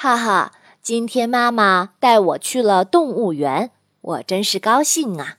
哈哈今天妈妈带我去了动物园我真是高兴啊。